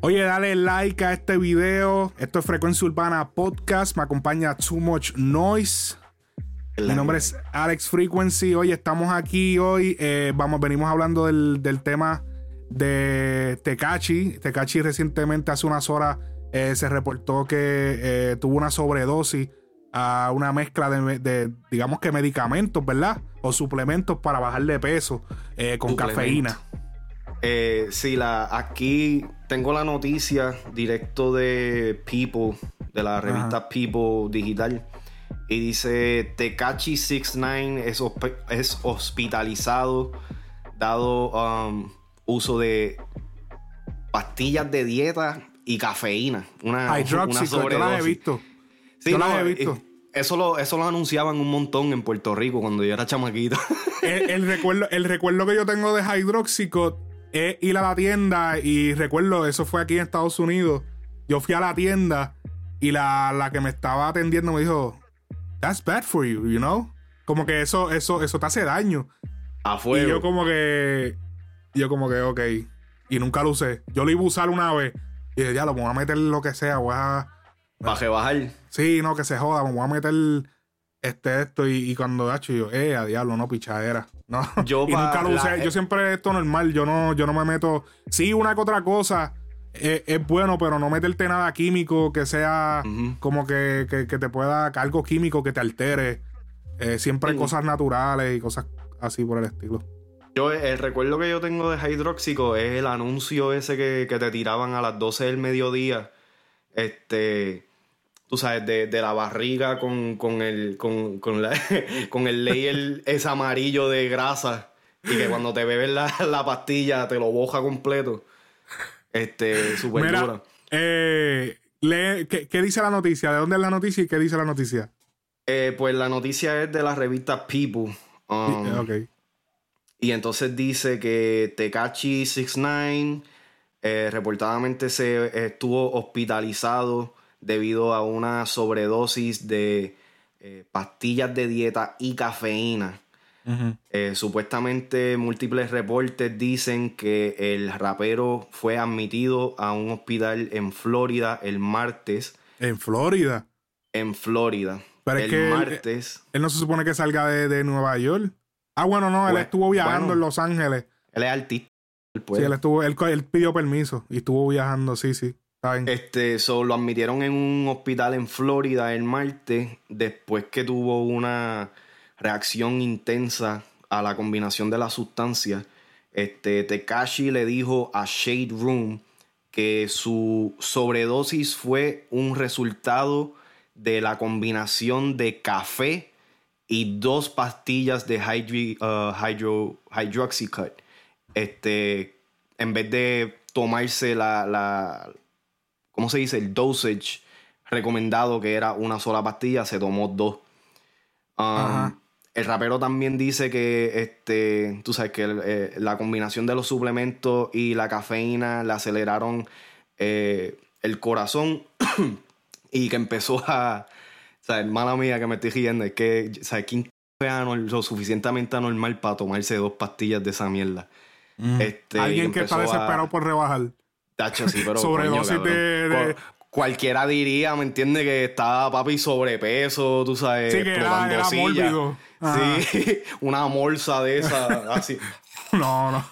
Oye, dale like a este video. Esto es Frecuencia Urbana Podcast. Me acompaña Too Much Noise. Mi nombre es Alex Frequency. Hoy estamos aquí hoy. eh, vamos, venimos hablando del, del tema de Tecachi. Tecachi recientemente, hace unas horas, eh, se reportó que eh, tuvo una sobredosis a una mezcla de, de, digamos que medicamentos, ¿verdad? O suplementos para bajar de peso eh, con cafeína. Eh, sí, la, aquí tengo la noticia directo de People, de la revista People Digital. Y dice, Tekachi 69 es, es hospitalizado dado um, uso de pastillas de dieta y cafeína. Una, Hydroxy, yo las he visto. Sí, yo no, las he visto. eh, Eso lo, eso lo anunciaban un montón en Puerto Rico cuando yo era chamaquito. el, el recuerdo, el recuerdo que yo tengo de Hydroxycut es ir a la tienda y recuerdo, eso fue aquí en Estados Unidos. Yo fui a la tienda y la, la que me estaba atendiendo me dijo, That's bad for you, you know? Como que eso, eso, eso te hace daño. a Y fuego. yo como que, yo como que, ok. Y nunca lo usé. Yo lo iba a usar una vez. Y dije, ya, lo voy a meter lo que sea, voy a... Para rebajar. Sí, no, que se joda, me voy a meter este, esto. Y, y cuando hecho, yo, eh, a diablo, no, pichadera. No. Yo y nunca lo la- usé. Yo siempre esto normal, yo no, yo no me meto. Sí, una que otra cosa eh, es bueno, pero no meterte nada químico que sea como que, que, que te pueda, algo químico que te altere. Eh, siempre cosas naturales y cosas así por el estilo. Yo, el recuerdo que yo tengo de Hydroxico es el anuncio ese que, que te tiraban a las 12 del mediodía. Este. Tú sabes, de, de la barriga con, con el. Con, con, la- con el layer ese amarillo de grasa. Y que cuando te bebes la, la pastilla te lo boja completo. Este, súper dura. eh, lee- ¿qué, qué dice la noticia? ¿De dónde es la noticia y qué dice la noticia? Eh, pues la noticia es de la revista People. Um, Eh, ok. Y entonces dice que Tekachi 69 eh, reportadamente se estuvo hospitalizado debido a una sobredosis de eh, pastillas de dieta y cafeína. Eh, supuestamente múltiples reportes dicen que el rapero fue admitido a un hospital en Florida el martes. En Florida. En Florida. Pero es el que él- martes. Él no se supone que salga de, de Nueva York. Ah, bueno, no, él Bueno, estuvo viajando bueno. en Los Ángeles. Él es artista. él. Sí, él estuvo, él, él pidió permiso y estuvo viajando, sí, sí. Este, so, lo admitieron en un hospital en Florida el martes después que tuvo una reacción intensa a la combinación de la sustancia. Este, Tekashi le dijo a Shade Room que su sobredosis fue un resultado de la combinación de café y dos pastillas de hydri- uh, hydro, hydroxycut. Este, en vez de tomarse la, ¿cómo se dice? El dosage recomendado que era una sola pastilla, se tomó dos. Um, Ajá. el rapero también dice que, este, tú sabes que eh, la combinación de los suplementos y la cafeína le aceleraron eh, el corazón y que empezó a, ¿sabes? Mala mía que me estoy riendo, es que, ¿sabes? ¿Quién es anor- lo suficientemente anormal para tomarse dos pastillas de esa mierda? Mm. este, Alguien que está a- desesperado por rebajar. Tacho, sí, pero. Sobredosis coño, de- de- Cu- Cualquiera diría, ¿me entiendes? Que estaba papi sobrepeso, tú sabes, Sí, que era- mórbido. Sí, una bolsa de esa, así. No, no.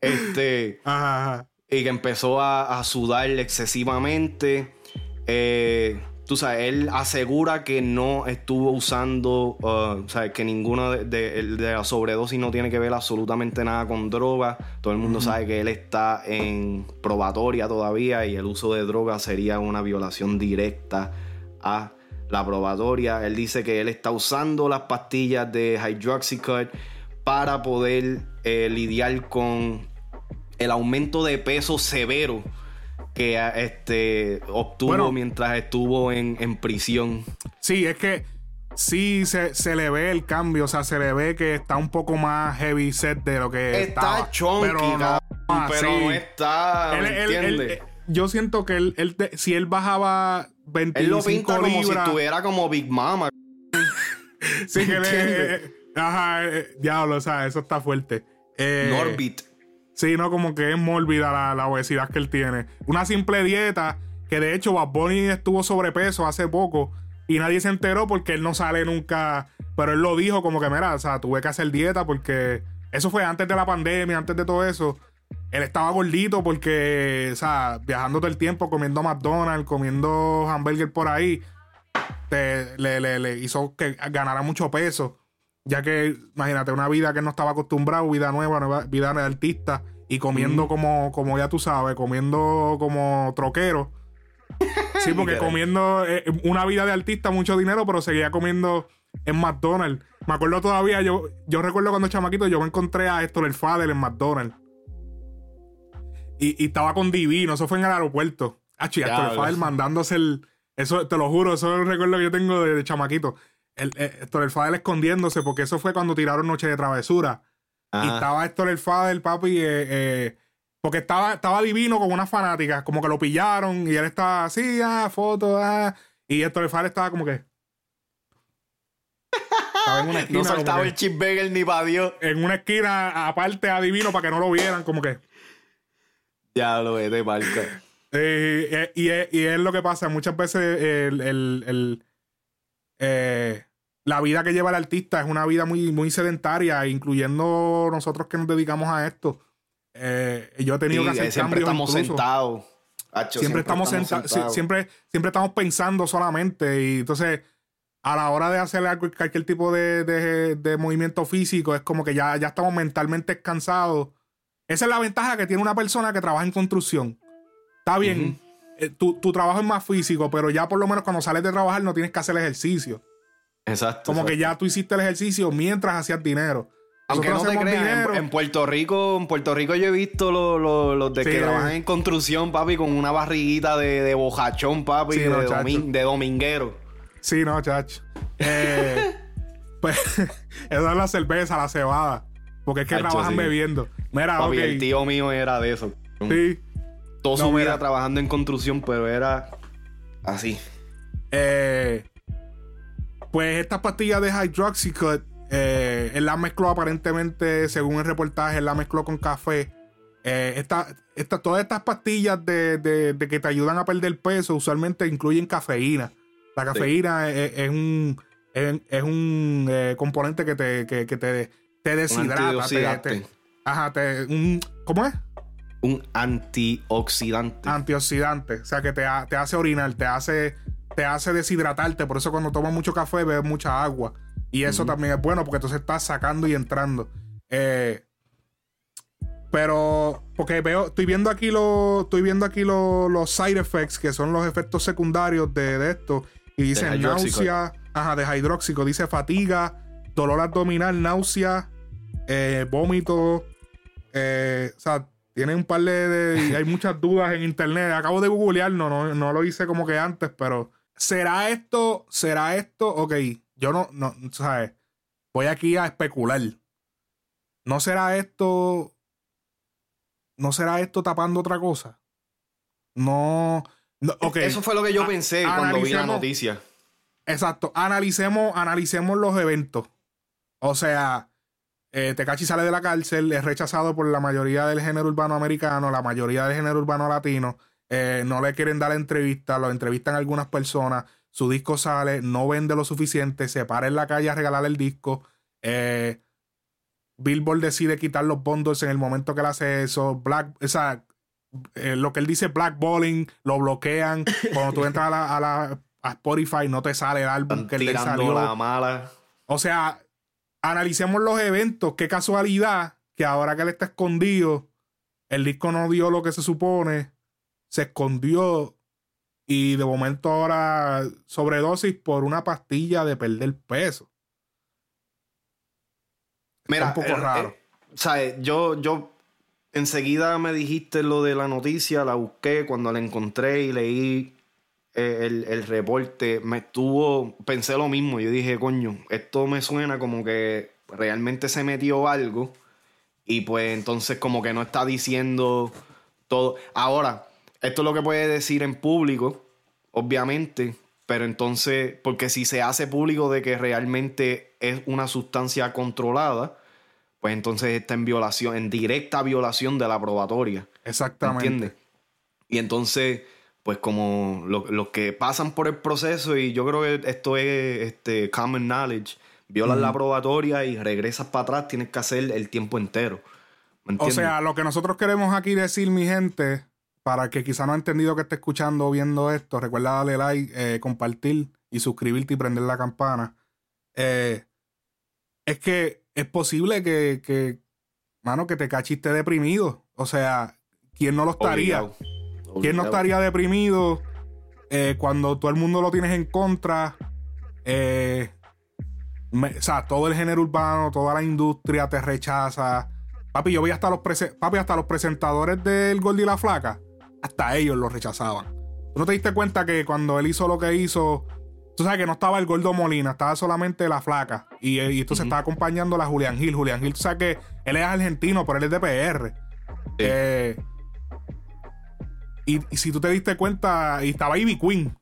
Este, Ajá, ajá. y que empezó a, a sudar excesivamente. Eh, tú sabes, él asegura que no estuvo usando, uh, o sea, que ninguna de, de- de la sobredosis no tiene que ver absolutamente nada con droga. Todo el mundo sabe que él está en probatoria todavía y el uso de droga sería una violación directa a la probatoria. Él dice que él está usando las pastillas de Hydroxycut para poder eh, lidiar con el aumento de peso severo que este, obtuvo Bueno. mientras estuvo en, en prisión. Sí, es que sí se, se le ve el cambio. O sea, se le ve que está un poco más heavy set de lo que Está estaba. chonky, pero no, pero no está, Él- eh, yo siento que él, él te- si él bajaba 25 Él lo pinta como si libras, estuviera como Big Mama. sí que le, ¿entiendes? eh, ajá, eh, diablo, o sea, eso está fuerte. Eh, Norbit. Sí, no, como que es mórbida la, obesidad que él tiene. Una simple dieta, que de hecho Bad Bunny estuvo sobrepeso hace poco y nadie se enteró porque él no sale nunca. Pero él lo dijo como que, mira, o sea, tuve que hacer dieta porque eso fue antes de la pandemia, antes de todo eso. Él estaba gordito porque, o sea, viajando todo el tiempo, comiendo McDonald's, comiendo hamburger por ahí, le, le, hizo que ganara mucho peso. Ya que, imagínate, una vida que no estaba acostumbrado, vida nueva, vida de artista, y comiendo como, como ya tú sabes, comiendo como troquero. Sí, porque comiendo eh, una vida de artista, mucho dinero, pero seguía comiendo en McDonald's. Me acuerdo todavía, yo, yo recuerdo cuando chamaquito, yo me encontré a Héctor el Fader en McDonald's. Y, estaba con Divino, eso fue en el aeropuerto. Ah, Héctor el Fader mandándose el. Eso, te lo juro, eso es el recuerdo que yo tengo de, chamaquito. El, eh, Héctor el Fader escondiéndose, porque eso fue cuando tiraron Noche de Travesura. Y estaba Héctor el Fader, papi, eh, eh porque estaba, estaba divino con unas fanáticas, como que lo pillaron y él estaba así, ah, foto, ah. Y Héctor el Fader estaba como que. Estaba en una esquina. no soltaba el chip bagel ni para Dios. En una esquina, aparte adivino, para que no lo vieran, como que. Ya lo ve de marca. Eh, eh, y, es, y, es, lo que pasa. Muchas veces el, el, eh, la vida que lleva el artista es una vida muy, muy sedentaria, incluyendo nosotros que nos dedicamos a esto. yo he tenido que hacer siempre estamos sentados. siempre, estamos sentados. Siempre, siempre estamos pensando solamente. Y entonces a la hora de hacer cualquier tipo de, movimiento físico, es como que ya, ya estamos mentalmente cansados. Esa es la ventaja que tiene una persona que trabaja en construcción. Está bien, eh, tu, trabajo es más físico, pero ya por lo menos cuando sales de trabajar no tienes que hacer ejercicio. Exacto. Como que ya tú hiciste el ejercicio mientras hacías dinero. Aunque no te creas, en, Puerto Rico, en Puerto Rico yo he visto los, de que trabajan en construcción, papi, con una barriguita de, bojachón, papi, de dominguero. Sí, no, chacho. Eh, pues eso es la cerveza, la cebada. Porque es que trabajan bebiendo. Mira, Papi, el tío mío era de eso. Sí. Toda su vida trabajando en construcción, pero era así. Eh, pues estas pastillas de Hydroxycut, eh, él la mezcló aparentemente, según el reportaje, él la mezcló con café. Eh, todas estas pastillas de, de, que te ayudan a perder peso usualmente incluyen cafeína. La cafeína es, un, es, un eh, componente que te, que, te, te deshidrata. Te, ajá, te, un, ¿cómo es? Un antioxidante. Antioxidante. O sea, que te, te hace orinar, te hace, te hace deshidratarte. Por eso cuando tomas mucho café bebes mucha agua. Y eso también es bueno porque entonces estás sacando y entrando. Eh, pero, porque veo, estoy viendo aquí, lo, estoy viendo aquí los side effects, que son los efectos secundarios de, de esto. Y dice náusea, ajá, de hidróxico. Dice fatiga, dolor abdominal, náusea, eh, vómito. Eh, o sea, tiene un par de, Hay muchas dudas en internet. Acabo de googlear, no, no, no lo hice como que antes, pero. ¿Será esto? ¿Será esto? Ok, yo no, no, ¿sabes? Voy aquí a especular. ¿No será esto? ¿No será esto tapando otra cosa? No. Eso fue lo que yo pensé cuando vi la noticia. Exacto. Analicemos, analicemos los eventos. O sea, eh, Tecachi sale de la cárcel, es rechazado por la mayoría del género urbano americano, la mayoría del género urbano latino. Eh, no le quieren dar entrevista, lo entrevistan algunas personas. Su disco sale, no vende lo suficiente, se para en la calle a regalar el disco. Eh, Billboard decide quitar los bundles en el momento que él hace eso. Black, o sea, eh, lo que él dice blackballing, lo bloquean. Cuando tú entras a la, a Spotify, no te sale el álbum que le salió. La mala. O sea, analicemos los eventos. Qué casualidad que ahora que él está escondido, el disco no dio lo que se supone, se escondió y de momento ahora sobredosis por una pastilla de perder peso. Mira, un poco eh, raro. Eh, yo, yo enseguida me dijiste lo de la noticia, la busqué, cuando la encontré y leí eh, el, reporte, me estuvo, pensé lo mismo, yo dije, coño, esto me suena como que realmente se metió algo y pues entonces como que no está diciendo todo. Ahora, esto es lo que puede decir en público, obviamente, pero entonces, porque si se hace público de que realmente es una sustancia controlada, pues entonces está en violación, en directa violación de la probatoria. Exactamente. ¿Entiendes? Y entonces, pues como los que pasan por el proceso, y yo creo que esto es este, common knowledge, violas la probatoria y regresas para atrás, tienes que hacer el tiempo entero. o sea, lo que nosotros queremos aquí decir, mi gente, para que quizá no ha entendido que esté escuchando o viendo esto, recuerda darle like, eh, compartir y suscribirte y prender la campana. Eh, es que es posible que, que, mano, que te cachiste deprimido. O sea, ¿quién no lo estaría? ¿Quién no estaría deprimido eh, cuando todo el mundo lo tienes en contra? Eh, o sea, todo el género urbano, toda la industria te rechaza. Papi, yo vi hasta los, Papi, hasta los presentadores del Gold y la Flaca, hasta ellos lo rechazaban. ¿Tú no te diste cuenta que cuando él hizo lo que hizo, Tú sabes que no estaba el Gordo Molina, estaba solamente la flaca. Y, y esto se estaba acompañando la Julián Gil. Julián Gil, tú sabes que él es argentino, pero él es de PR. Eh, y, si tú te diste cuenta, y estaba Ivy Queen.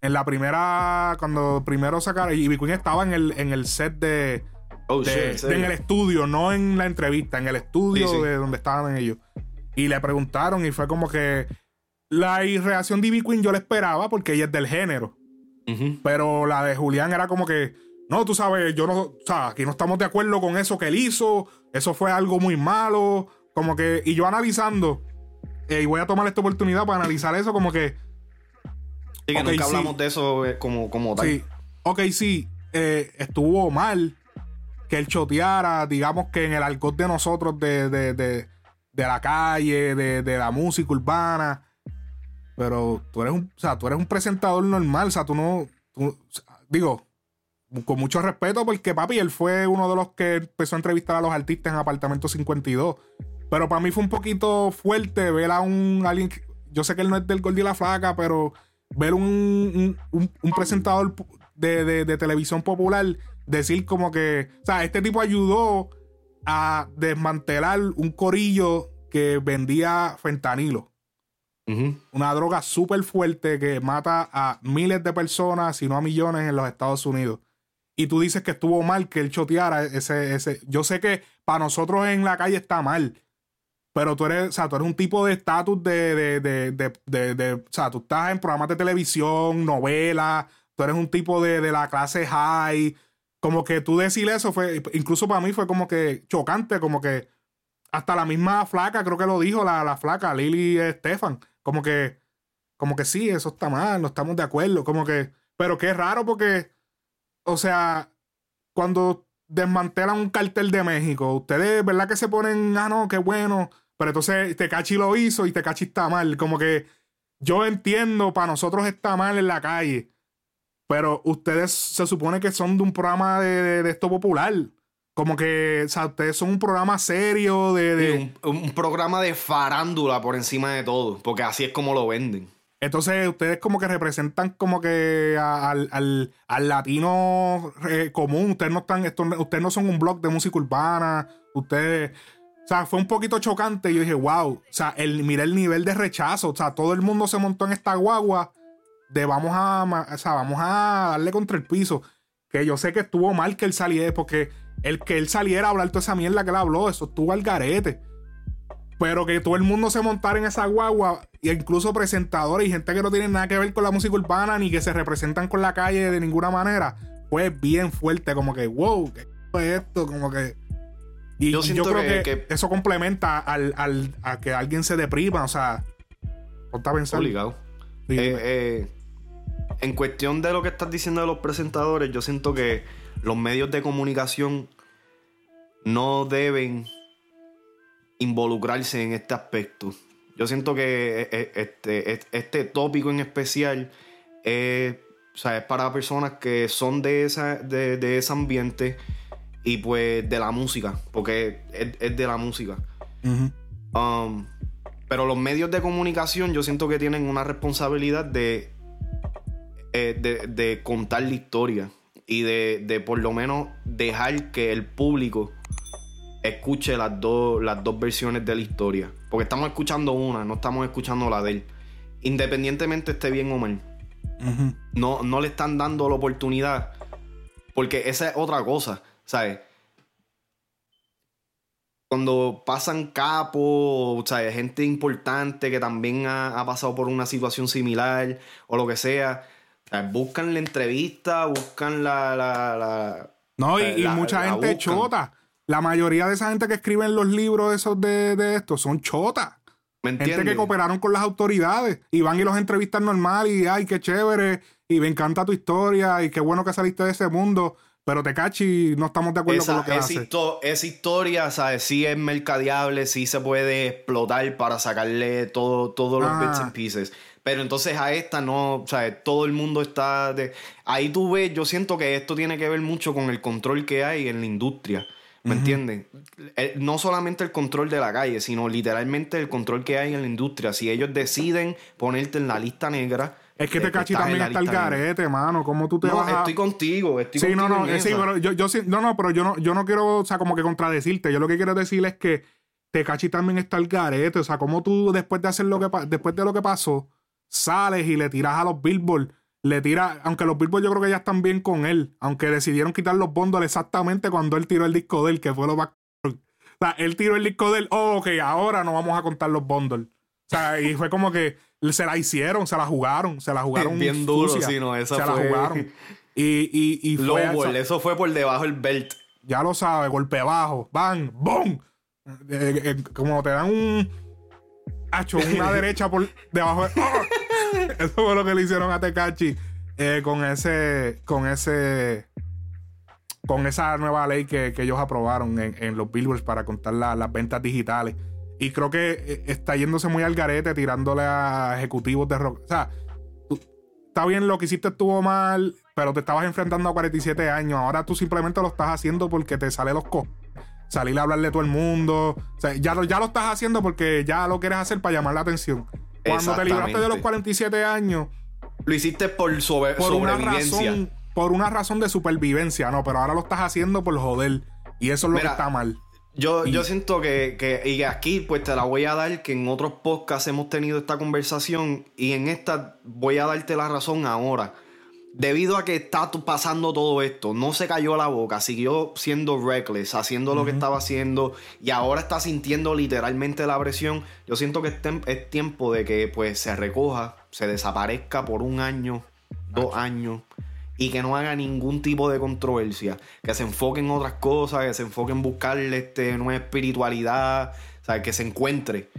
En la primera, cuando primero sacaron, Ivy Queen estaba en el, en el set de, oh, en el estudio, no en la entrevista, en el estudio de donde estaban ellos. Y le preguntaron y fue como que la reacción de Ivy Queen yo la esperaba porque ella es del género. Pero la de Julián era como que, no, tú sabes, yo no, o sea, aquí no estamos de acuerdo con eso que él hizo, eso fue algo muy malo, como que, y yo analizando, eh, y voy a tomar esta oportunidad para analizar eso como que... Y que nunca hablamos de eso eh, como, como tal. Sí, ok, sí, eh, estuvo mal que él choteara, digamos que en el alcohol de nosotros, de, de, de, de la calle, de, de la música urbana, pero tú eres un, o sea, tú eres un presentador normal, o sea, tú no, digo, con mucho respeto porque papi, él fue uno de los que empezó a entrevistar a los artistas en Apartamento 52. Pero para mí fue un poquito fuerte ver a un alguien, yo sé que él no es del Gordi y la Flaca, pero ver un, un, presentador de, de, televisión popular decir como que, o sea, este tipo ayudó a desmantelar un corillo que vendía fentanilo. Una droga súper fuerte que mata a miles de personas, si no a millones en los Estados Unidos. Y tú dices que estuvo mal que él choteara ese, ese. Yo sé que para nosotros en la calle está mal. Pero tú eres, o sea, tú eres un tipo de estatus de, de, de, de, O sea, tú estás en programas de televisión, novelas. Tú eres un tipo de, la clase high. Como que tú decir eso fue. Incluso para mí fue como que chocante, como que. Hasta la misma flaca, creo que lo dijo la, la flaca, Lily Estefan como que, como que sí, eso está mal, no estamos de acuerdo, como que, pero qué raro porque, o sea, cuando desmantelan un cartel de México, ustedes, ¿verdad que se ponen, ah, no, qué bueno, pero entonces Tecachi lo hizo y Tecachi está mal, como que yo entiendo, para nosotros está mal en la calle, pero ustedes se supone que son de un programa de, de esto popular. Como que, o sea, ustedes son un programa serio de... un, programa de farándula por encima de todo, porque así es como lo venden. Entonces, ustedes como que representan como que al, al, latino eh, común. Ustedes no están, ustedes no son un blog de música urbana. Ustedes... O sea, fue un poquito chocante. Yo dije, wow. O sea, el, mira el nivel de rechazo. O sea, todo el mundo se montó en esta guagua de vamos a, o sea, vamos a darle contra el piso. Que yo sé que estuvo mal que él saliera porque el que él saliera a hablar toda esa mierda que él habló, eso estuvo al garete. Pero que todo el mundo se montara en esa guagua, e incluso presentadores y gente que no tiene nada que ver con la música urbana ni que se representan con la calle de ninguna manera, fue bien fuerte. Como que, wow, ¿qué es esto? Como que. Y yo, creo que, eso complementa al, a que alguien se deprima, o sea, ponte a pensar. Obligado. Eh, eh, en cuestión de lo que estás diciendo de los presentadores, yo siento que los medios de comunicación no deben involucrarse en este aspecto. Yo siento que e, e, este, este tópico en especial es, para personas que son de, esa, de, ese ambiente y pues de la música, porque es, de la música. Um, pero los medios de comunicación yo siento que tienen una responsabilidad de, eh, de, de contar la historia y de, por lo menos dejar que el público escuche las, dos las dos versiones de la historia. Porque estamos escuchando una, no estamos escuchando la de él. Independientemente esté bien o mal. no, no le están dando la oportunidad. Porque esa es otra cosa, ¿sabes? cuando pasan capos, sea, gente importante que también ha, pasado por una situación similar o lo que sea, buscan la entrevista, buscan la... la, no, y, mucha gente chota. La mayoría de esa gente que escribe en los libros esos de, de esto son chotas. Gente que cooperaron con las autoridades y van y los entrevistan normal y ay, qué chévere y me encanta tu historia y qué bueno que saliste de ese mundo. Pero Tecachi no estamos de acuerdo con lo que hace. esa historia, ¿sabes? Sí es mercadeable, sí se puede explotar para sacarle todo, todos los bits and pieces. Pero entonces a esta no, ¿sabes? Todo el mundo está... De... Ahí tú ves, yo siento que esto tiene que ver mucho con el control que hay en la industria. ¿Me entienden? Eh, no solamente el control de la calle, sino literalmente el control que hay en la industria. Si ellos deciden ponerte en la lista negra. Es que te cachi también está el garete, mano. ¿Cómo tú te no, vas a... estoy contigo, estoy sí, no, no, sí, pero yo, yo sí, no, no, pero yo no, yo no quiero, o sea, como que contradecirte. Yo lo que quiero decir es que Tecachi también está el garete. O sea, como tú después de hacer lo que después de lo que pasó, sales y le tiras a los Billboard le tira, aunque los Billboard yo creo que ya están bien con él, aunque decidieron quitar los bondos exactamente cuando él tiró el disco de él, que fue lo más... O sea, él tiró el disco de él, oh, ok, ahora no vamos a contar los bondos. O sea, y fue como que se la hicieron, se la jugaron, se la jugaron. Bien duro, sí, no, esa se la jugaron. Y, y, y fue, eso fue por debajo del belt. Ya lo sabe, golpe bajo, bang, boom. Eh, eh, como te dan un. Hacho, una derecha por debajo de. Eso fue lo que le hicieron a Tecachi eh, con ese. Con ese. Con esa nueva ley que, ellos aprobaron en, los billboards para contar las ventas digitales. Y creo que eh, está yéndose muy al garete, tirándole a ejecutivos de rock. O sea, está bien, lo que hiciste estuvo mal, pero te estabas enfrentando a 47 años. Ahora tú simplemente lo estás haciendo porque te sale los co. Salir a hablarle a todo el mundo. O sea, ya, ya lo estás haciendo porque ya lo quieres hacer para llamar la atención. Cuando te libraste de los 47 años. Lo hiciste por, sobre, por sobrevivencia. Una razón, por una razón de supervivencia, no, pero ahora lo estás haciendo por joder. Y eso es lo que está mal. Yo, yo siento que, que, y aquí pues te la voy a dar, que en otros podcasts hemos tenido esta conversación y en esta voy a darte la razón ahora debido a que está pasando todo esto, no se cayó la boca, siguió siendo reckless, haciendo lo que estaba haciendo y ahora está sintiendo literalmente la presión. Yo siento que es, tiempo de que pues se recoja, se desaparezca por un año, dos años y que no haga ningún tipo de controversia, que se enfoque en otras cosas, que se enfoque en buscarle este, nueva espiritualidad, o que se encuentre.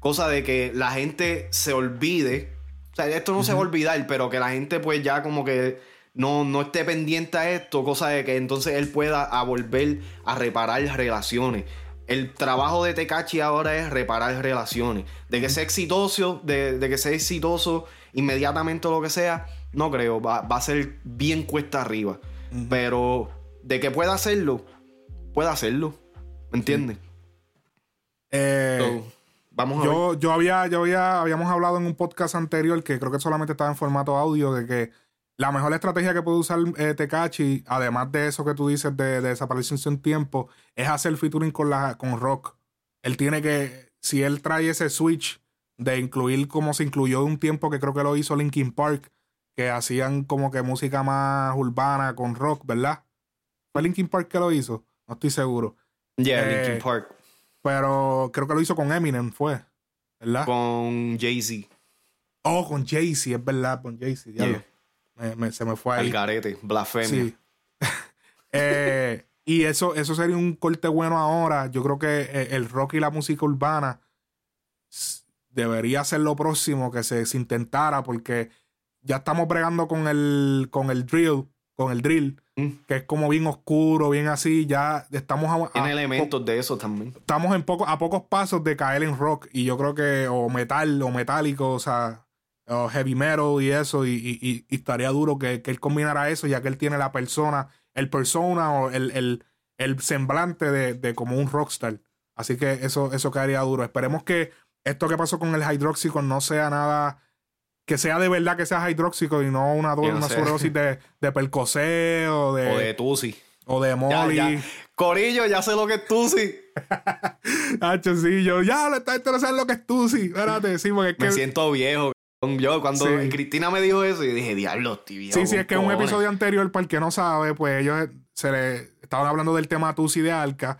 Cosa de que la gente se olvide o sea, esto no se va a olvidar, pero que la gente pues ya como que no, no esté pendiente a esto, cosa de que entonces él pueda volver a reparar relaciones. El trabajo de Tecachi ahora es reparar relaciones. De que sea exitoso, de, que sea exitoso inmediatamente o lo que sea, no creo. Va, a ser bien cuesta arriba. Pero de que pueda hacerlo, puede hacerlo. ¿Me entiendes? Eh, Vamos yo, yo había, yo había, habíamos hablado en un podcast anterior que creo que solamente estaba en formato audio de que la mejor estrategia que puede usar eh, Tekachi, además de eso que tú dices de, de desaparecer sin tiempo, es hacer featuring con la, con rock. Él tiene que, si él trae ese switch de incluir como se incluyó un tiempo que creo que lo hizo Linkin Park, que hacían como que música más urbana con rock, ¿verdad? ¿Fue Linkin Park que lo hizo? No estoy seguro. Yeah, Linkin eh, Park. Pero creo que lo hizo con Eminem, fue. ¿Verdad? Con Jay-Z. Oh, con Jay-Z, es verdad, con Jay-Z. se me fue ahí. Algarete, blasfemia. Sí. Eh, y eso, eso sería un corte bueno ahora. Yo creo que eh, el rock y la música urbana debería ser lo próximo que se, se intentara porque ya estamos bregando con el, con el drill, con el drill Mm. que es como bien oscuro, bien así. Ya estamos a. Tiene elementos de eso también. Estamos en poco, a pocos pasos de caer en rock. Y yo creo que, o metal, o metálico, o sea, o heavy metal y eso. Y, estaría duro que, él combinara eso, ya que él tiene la persona, el persona o el, semblante de, como un rockstar. Así que eso, eso quedaría duro. Esperemos que esto que pasó con el Hydroxicon no sea nada que sea de verdad que sea hidróxico y no una, una sobredosis de, de percocé o de. O de Tusi. O de Molly. Corillo, ya sé lo que es Tusi. Hacho, sí, yo ya le está interesado lo que es Tusi. Espérate, sí, porque es que. Me siento viejo. Yo cuando Cristina me dijo eso, yo dije, diablo, tío. Sí, sí, es que en un episodio anterior, para el que no sabe, pues ellos se le estaban hablando del tema Tusi de Alca.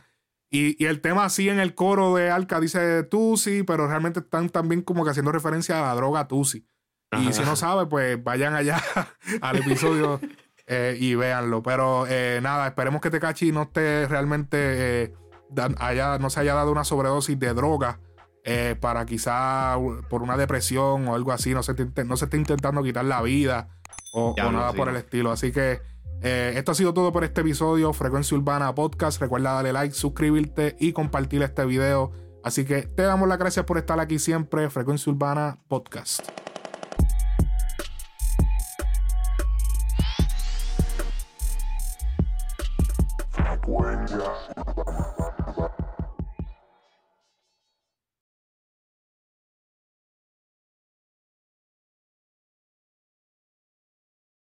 Y, el tema así en el coro de Alca dice Tusi, pero realmente están también como que haciendo referencia a la droga Tusi. Y si no sabe, pues vayan allá al episodio eh, y véanlo. Pero eh, nada, esperemos que Tecachi no esté realmente eh, haya, no se haya dado una sobredosis de droga para quizá por una depresión o algo así, no se, no se esté intentando quitar la vida o, nada por el estilo. Así que esto ha sido todo por este episodio. Frecuencia Urbana Podcast. Recuerda darle like, suscribirte y compartir este video. Así que te damos las gracias por estar aquí siempre. Frecuencia Urbana Podcast.